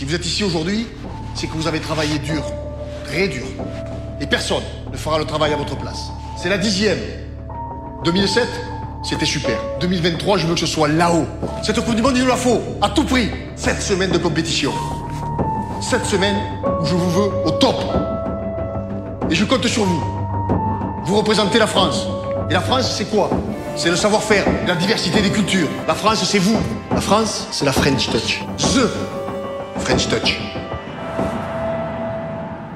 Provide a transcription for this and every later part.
Si vous êtes ici aujourd'hui, c'est que vous avez travaillé dur, très dur. Et personne ne fera le travail à votre place. C'est la dixième. 2007, c'était super. 2023, je veux que ce soit là-haut. Cette Coupe du Monde, il nous la faut, à tout prix. Sept semaines de compétition. Sept semaines où je vous veux au top. Et je compte sur vous. Vous représentez la France. Et la France, c'est quoi? C'est le savoir-faire, la diversité des cultures. La France, c'est vous. La France, c'est la French Touch. The French Touch.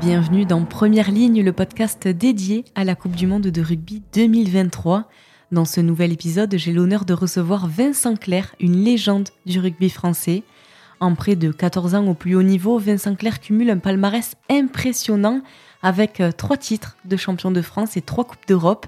Bienvenue dans Première Ligne, le podcast dédié à la Coupe du Monde de rugby 2023. Dans ce nouvel épisode, j'ai l'honneur de recevoir Vincent Clerc, une légende du rugby français. En près de 14 ans au plus haut niveau, Vincent Clerc cumule un palmarès impressionnant avec euh, trois titres de champion de France et trois Coupes d'Europe.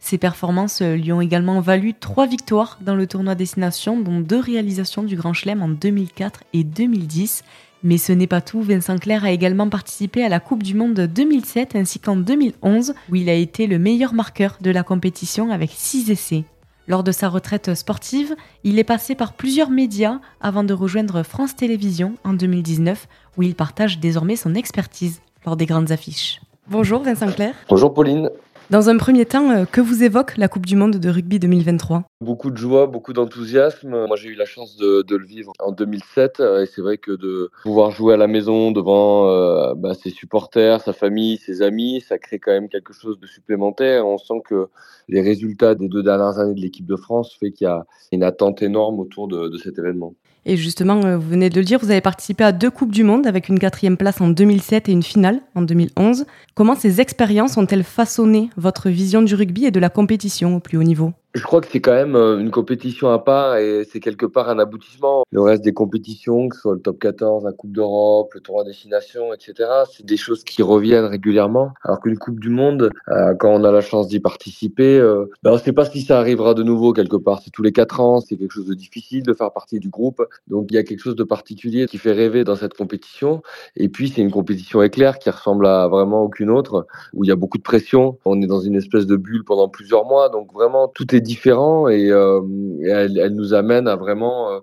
Ses performances euh, lui ont également valu trois victoires dans le tournoi Destination, dont deux réalisations du Grand Chelem en 2004 et 2010. Mais ce n'est pas tout, Vincent Clerc a également participé à la Coupe du Monde 2007 ainsi qu'en 2011 où il a été le meilleur marqueur de la compétition avec 6 essais. Lors de sa retraite sportive, il est passé par plusieurs médias avant de rejoindre France Télévisions en 2019 où il partage désormais son expertise lors des grandes affiches. Bonjour Vincent Clerc. Bonjour Pauline. Dans un premier temps, euh, que vous évoque la Coupe du Monde de rugby 2023 Beaucoup de joie, beaucoup d'enthousiasme. Moi, j'ai eu la chance de, le vivre en 2007 euh, et c'est vrai que de pouvoir jouer à la maison devant euh, bah, ses supporters, sa famille, ses amis, ça crée quand même quelque chose de supplémentaire. On sent que les résultats des deux dernières années de l'équipe de France fait qu'il y a une attente énorme autour de cet événement. Et justement, euh, vous venez de le dire, vous avez participé à deux Coupes du Monde avec une quatrième place en 2007 et une finale en 2011. Comment ces expériences ont-elles façonné votre vision du rugby et de la compétition au plus haut niveau? Je crois que c'est quand même euh, une compétition à part et c'est quelque part un aboutissement. Le reste des compétitions, que ce soit le top 14, la Coupe d'Europe, le tournoi destination, etc., c'est des choses qui reviennent régulièrement. Alors qu'une Coupe du Monde, euh, quand on a la chance d'y participer, euh, ben on ne sait pas si ça arrivera de nouveau quelque part. C'est tous les quatre ans, c'est quelque chose de difficile de faire partie du groupe. Donc il y a quelque chose de particulier qui fait rêver dans cette compétition. Et puis c'est une compétition éclair qui ressemble à vraiment aucune autre, où il y a beaucoup de pression. On est dans une espèce de bulle pendant plusieurs mois, donc vraiment tout est différent et, euh, elle, nous amène à vraiment, euh,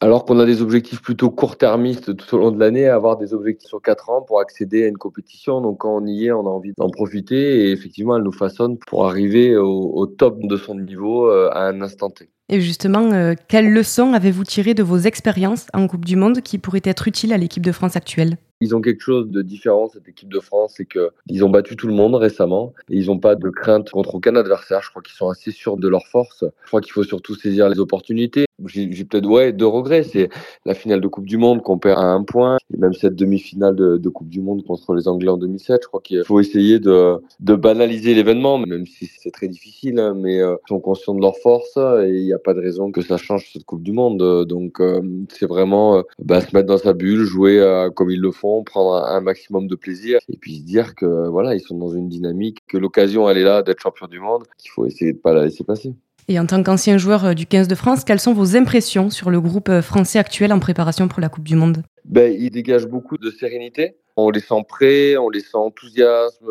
alors qu'on a des objectifs plutôt court-termistes tout au long de l'année, à avoir des objectifs sur quatre ans pour accéder à une compétition. Donc quand on y est, on a envie d'en profiter et effectivement, elle nous façonne pour arriver au, top de son niveau euh, à un instant T. Et justement, quelles leçons avez-vous tirées de vos expériences en Coupe du Monde qui pourraient être utiles à l'équipe de France actuelle? Ils ont quelque chose de différent, cette équipe de France, c'est qu'ils ont battu tout le monde récemment et ils n'ont pas de crainte contre aucun adversaire. Je crois qu'ils sont assez sûrs de leur force. Je crois qu'il faut surtout saisir les opportunités. J'ai peut-être ouais, deux regrets. C'est la finale de Coupe du Monde qu'on perd à un point et même cette demi-finale de, Coupe du Monde contre les Anglais en 2007. Je crois qu'il faut essayer de, de banaliser l'événement, même si c'est très difficile. Hein, mais euh, ils sont conscients de leur force et il n'y a pas de raison que ça change cette Coupe du Monde. Donc euh, c'est vraiment euh, bah, se mettre dans sa bulle, jouer comme ils le font prendre un, maximum de plaisir et puis se dire que voilà, ils sont dans une dynamique, que l'occasion elle est là d'être champion du monde, qu'il faut essayer de pas la laisser passer. Et en tant qu'ancien joueur euh, du 15 de France, quelles sont vos impressions sur le groupe euh, français actuel en préparation pour la Coupe du Monde? Ben, Il dégage beaucoup de sérénité. On les sent prêts, on les sent enthousiastes,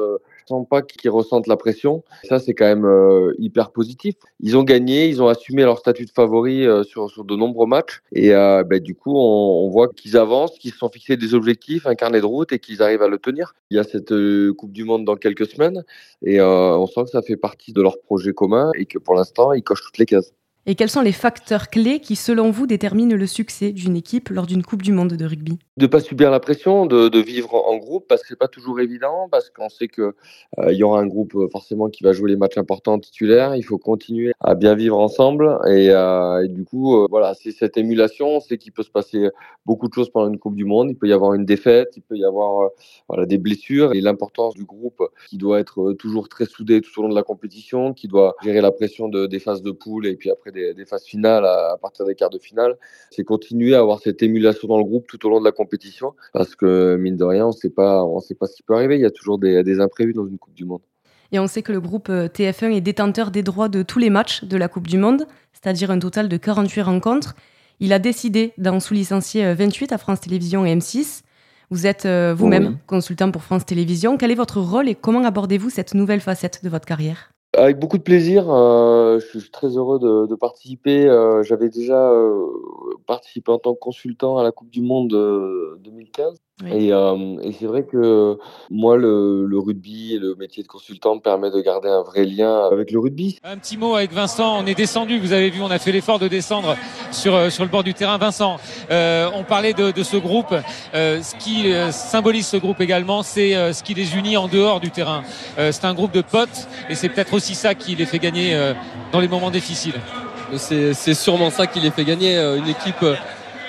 pas qu'ils ressentent la pression. Ça, c'est quand même euh, hyper positif. Ils ont gagné, ils ont assumé leur statut de favori euh, sur, sur de nombreux matchs. Et euh, bah, du coup, on, on voit qu'ils avancent, qu'ils se sont fixés des objectifs, un carnet de route et qu'ils arrivent à le tenir. Il y a cette Coupe du Monde dans quelques semaines et on sent que ça fait partie de leur projet commun et que pour l'instant, ils cochent toutes les cases. Et quels sont les facteurs clés qui, selon vous, déterminent le succès d'une équipe lors d'une Coupe du Monde de rugby? De ne pas subir la pression, de, vivre en groupe, parce que c'est pas toujours évident, parce qu'on sait qu'il euh, y aura un groupe euh, forcément qui va jouer les matchs importants titulaires. Il faut continuer à bien vivre ensemble, et, euh, du coup, voilà, c'est cette émulation. On sait qu'il peut se passer beaucoup de choses pendant une Coupe du Monde. Il peut y avoir une défaite, il peut y avoir des blessures, et l'importance du groupe qui doit être toujours très soudé tout au long de la compétition, qui doit gérer la pression de, des phases de poule, et puis après des, phases finales à, partir des quarts de finale, c'est continuer à avoir cette émulation dans le groupe tout au long de la compétition, parce que mine de rien, on ne sait pas, on sait pas ce qui peut arriver. Il y a toujours des, des imprévus dans une Coupe du Monde. Et on sait que le groupe euh, TF1 est détenteur des droits de tous les matchs de la Coupe du Monde, c'est-à-dire un total de 48 rencontres. Il a décidé d'en sous-licencier 28 euh, à France Télévisions et M6. Vous êtes euh, vous-même consultant pour France Télévisions. Quel est votre rôle et comment abordez-vous cette nouvelle facette de votre carrière? Avec beaucoup de plaisir. Euh, je suis très heureux de, de participer. Euh, J'avais déjà euh, participé en tant que consultant à la Coupe du Monde 2015. Et, et c'est vrai que moi, le, le, rugby et le métier de consultant me permet de garder un vrai lien avec le rugby. Un petit mot avec Vincent. On est descendu. Vous avez vu, on a fait l'effort de descendre sur, sur le bord du terrain. Vincent, on parlait de, de, ce groupe. ce qui symbolise ce groupe également, c'est ce qui les unit en dehors du terrain. c'est un groupe de potes et c'est peut-être aussi ça qui les fait gagner euh, dans les moments difficiles. C'est sûrement ça qui les fait gagner. Euh, une équipe, euh,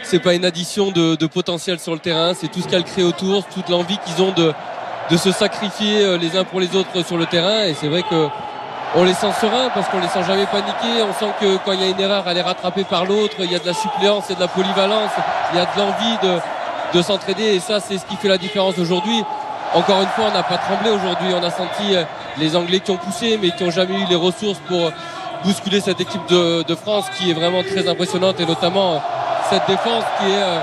c'est pas une addition de, potentiel sur le terrain, c'est tout ce qu'elle crée autour, toute l'envie qu'ils ont de, se sacrifier les uns pour les autres sur le terrain. Et c'est vrai que on les sent sereins parce qu'on les sent jamais paniquer. On sent que quand il y a une erreur, elle est rattrapée par l'autre. Il y a de la suppléance et de la polyvalence. Il y a de l'envie de s'entraider. Et ça, c'est ce qui fait la différence aujourd'hui. Encore une fois, on n'a pas tremblé aujourd'hui. On a senti les Anglais qui ont poussé, mais qui n'ont jamais eu les ressources pour bousculer cette équipe de, France qui est vraiment très impressionnante et notamment cette défense qui est euh,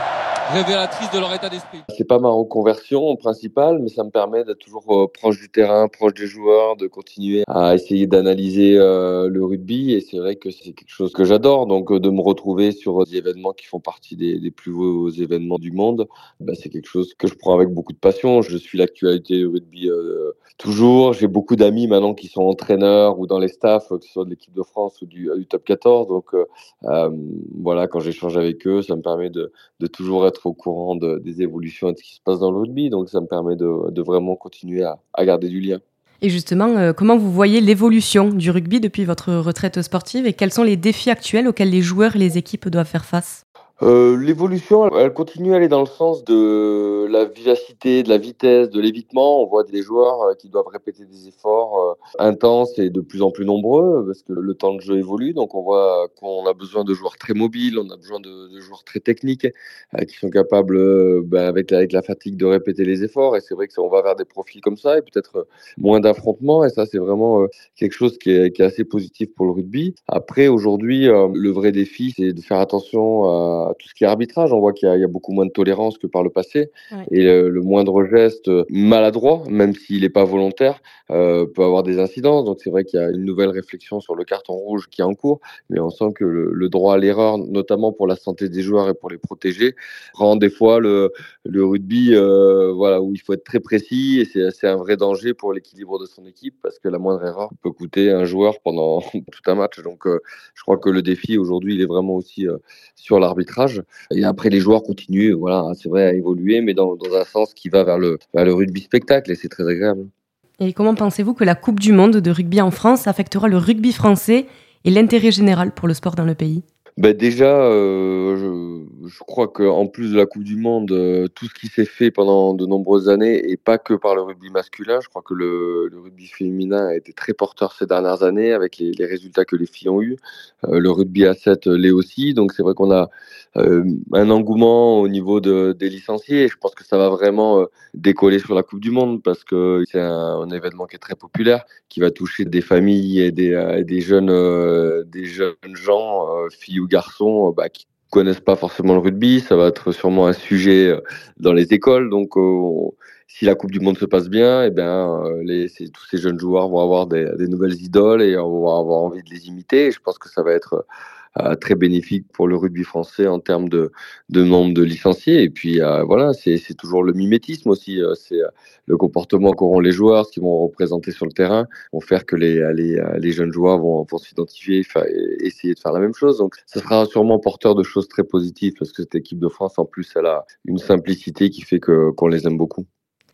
révélatrice de leur état d'esprit. C'est pas ma reconversion principale, mais ça me permet d'être toujours euh, proche du terrain, proche des joueurs, de continuer à essayer d'analyser euh, le rugby. Et c'est vrai que c'est quelque chose que j'adore. Donc, euh, de me retrouver sur des événements qui font partie des, plus beaux événements du monde, bah, c'est quelque chose que je prends avec beaucoup de passion. Je suis l'actualité du rugby toujours. J'ai beaucoup d'amis maintenant qui sont entraîneurs ou dans les staffs, que ce soit de l'équipe de France ou du, top 14. Donc, voilà, quand j'échange avec eux, ça me permet de toujours être au courant des évolutions et de ce qui se passe dans le rugby. Donc ça me permet de, vraiment continuer à, garder du lien. Et justement, euh, comment vous voyez l'évolution du rugby depuis votre retraite sportive et quels sont les défis actuels auxquels les joueurs et les équipes doivent faire face? Euh, l'évolution, elle continue à aller dans le sens de la vivacité, de la vitesse, de l'évitement. On voit des joueurs euh, qui doivent répéter des efforts euh, intenses et de plus en plus nombreux parce que le temps de jeu évolue. Donc on voit qu'on a besoin de joueurs très mobiles, on a besoin de, joueurs très techniques qui sont capables, ben, avec, la, avec la fatigue, de répéter les efforts. Et c'est vrai que ça, on va vers des profils comme ça et peut-être moins d'affrontements. Et ça, c'est vraiment quelque chose qui est, assez positif pour le rugby. Après, aujourd'hui, le vrai défi, c'est de faire attention à tout ce qui est arbitrage. On voit qu'il y, a beaucoup moins de tolérance que par le passé. Et le, moindre geste maladroit, même s'il n'est pas volontaire, euh, peut avoir des incidences. Donc c'est vrai qu'il y a une nouvelle réflexion sur le carton rouge qui est en cours. Mais on sent que le, droit à l'erreur, notamment pour la santé des joueurs et pour les protéger, rend des fois le, le rugby euh, voilà, où il faut être très précis. Et c'est un vrai danger pour l'équilibre de son équipe parce que la moindre erreur peut coûter un joueur pendant tout un match. Donc euh, je crois que le défi aujourd'hui, il est vraiment aussi sur l'arbitrage et après, les joueurs continuent, voilà, c'est vrai, à évoluer, mais dans, un sens qui va vers le, vers le rugby spectacle, et c'est très agréable. Et comment pensez-vous que la Coupe du Monde de rugby en France affectera le rugby français et l'intérêt général pour le sport dans le pays? Ben déjà, euh, je, je, crois qu'en plus de la Coupe du Monde, euh, tout ce qui s'est fait pendant de nombreuses années, et pas que par le rugby masculin, je crois que le, rugby féminin a été très porteur ces dernières années avec les, résultats que les filles ont eus. Euh, le rugby à 7 l'est aussi, donc c'est vrai qu'on a un engouement au niveau de, des licenciés. Je pense que ça va vraiment décoller sur la Coupe du Monde parce que c'est un, événement qui est très populaire, qui va toucher des familles et des jeunes, des jeunes gens, filles ou garçons euh, bah, qui connaissent pas forcément le rugby. Ça va être sûrement un sujet euh, dans les écoles. Donc, euh, si la Coupe du Monde se passe bien, et eh bien, tous ces jeunes joueurs vont avoir des, nouvelles idoles et on va avoir envie de les imiter. Je pense que ça va être très bénéfique pour le rugby français en termes de, de nombre de licenciés. Et puis euh, voilà, c'est toujours le mimétisme aussi. Euh, c'est le comportement qu'auront les joueurs, ce qu'ils vont représenter sur le terrain, vont faire que les, les, les jeunes joueurs vont, vont s'identifier, et essayer de faire la même chose. Donc ça sera sûrement porteur de choses très positives parce que cette équipe de France, en plus, elle a une simplicité qui fait qu'on les aime beaucoup.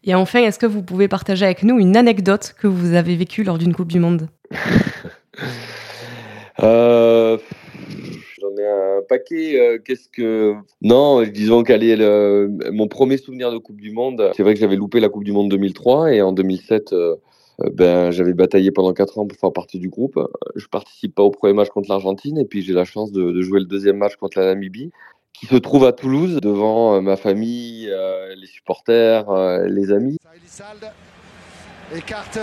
Et enfin, est-ce que vous pouvez partager avec nous une anecdote que vous avez vécue lors d'une Coupe du Monde? Euh, J'en ai un paquet. Euh, qu'est-ce que non, disons qu'aller mon premier souvenir de Coupe du Monde. C'est vrai que j'avais loupé la Coupe du Monde 2003 et en 2007. Euh, euh, ben, j'avais bataillé pendant quatre ans pour faire partie du groupe. Je participe pas au premier match contre l'Argentine et puis j'ai la chance de, de, jouer le deuxième match contre la Namibie, qui se trouve à Toulouse devant ma famille, les supporters, les amis. Écarte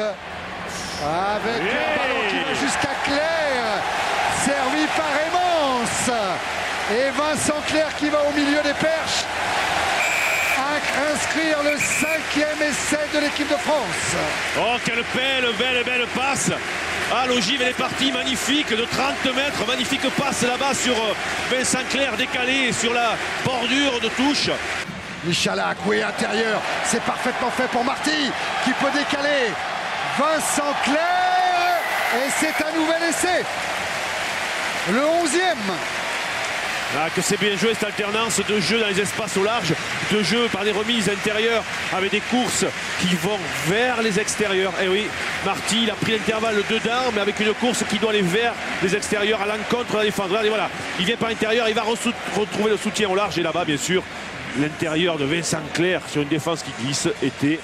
avec ballon qui va jusqu'à Claire, servi par et Vincent Clerc qui va au milieu des perches inscrire le cinquième essai de l'équipe de France. Oh, quelle belle, belle, belle passe Ah, l'ogive, elle est partie, magnifique, de 30 mètres, magnifique passe là-bas sur euh, Vincent Clair, décalé sur la bordure de touche. Michalak, oui, intérieur, c'est parfaitement fait pour Marty, qui peut décaler. Vincent Clair, et c'est un nouvel essai. Le 11e. Ah, que c'est bien joué cette alternance de jeu dans les espaces au large, de jeu par des remises intérieures avec des courses qui vont vers les extérieurs. Et oui, Marty, il a pris l'intervalle dedans, mais avec une course qui doit aller vers les extérieurs à l'encontre de la défense. Et voilà, il vient par l'intérieur, il va retrouver le soutien au large. Et là-bas, bien sûr, l'intérieur de Vincent Clair sur une défense qui glisse était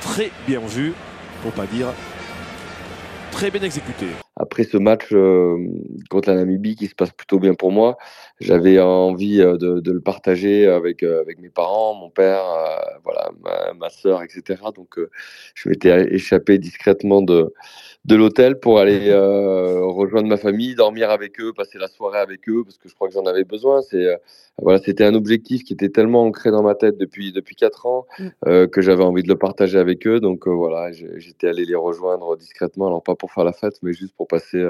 très bien vu, pour pas dire très bien exécuté. Après ce match euh, contre la Namibie qui se passe plutôt bien pour moi, j'avais envie euh, de, de, le partager avec, euh, avec mes parents, mon père, voilà, ma, ma soeur, etc. Donc je m'étais échappé discrètement de, de l'hôtel pour aller euh, rejoindre ma famille, dormir avec eux, passer la soirée avec eux, parce que je crois que j'en avais besoin. C'est euh, voilà, c'était un objectif qui était tellement ancré dans ma tête depuis depuis quatre ans mm. euh, que j'avais envie de le partager avec eux. Donc voilà, j'étais allé les rejoindre discrètement, alors pas pour faire la fête, mais juste pour passer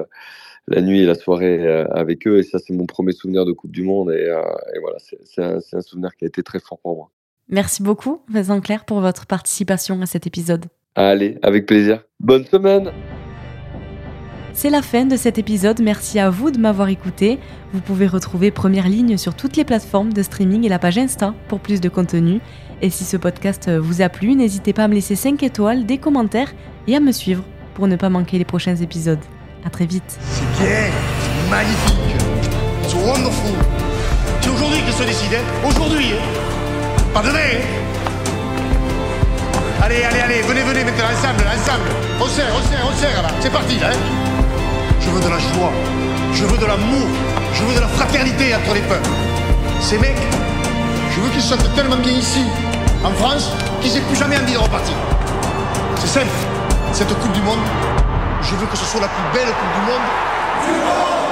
la nuit et la soirée avec eux. Et ça, c'est mon premier souvenir de Coupe du Monde. Et, et voilà, c'est un, un souvenir qui a été très fort pour moi. Merci beaucoup, Vincent Claire, pour votre participation à cet épisode. Allez, avec plaisir. Bonne semaine c'est la fin de cet épisode, merci à vous de m'avoir écouté. Vous pouvez retrouver Première Ligne sur toutes les plateformes de streaming et la page Insta pour plus de contenu. Et si ce podcast vous a plu, n'hésitez pas à me laisser 5 étoiles, des commentaires et à me suivre pour ne pas manquer les prochains épisodes. A très vite. C'est bien, magnifique, c'est wonderful. C'est aujourd'hui que se décide, aujourd'hui, hein. Hein allez, allez, allez, venez, venez maintenant ensemble, ensemble. On serre, on serre, on serre là. C'est parti là. Hein je veux de la joie, je veux de l'amour, je veux de la fraternité entre les peuples. Ces mecs, je veux qu'ils sentent tellement bien ici, en France, qu'ils n'aient plus jamais envie de repartir. C'est simple, cette Coupe du Monde, je veux que ce soit la plus belle Coupe du Monde.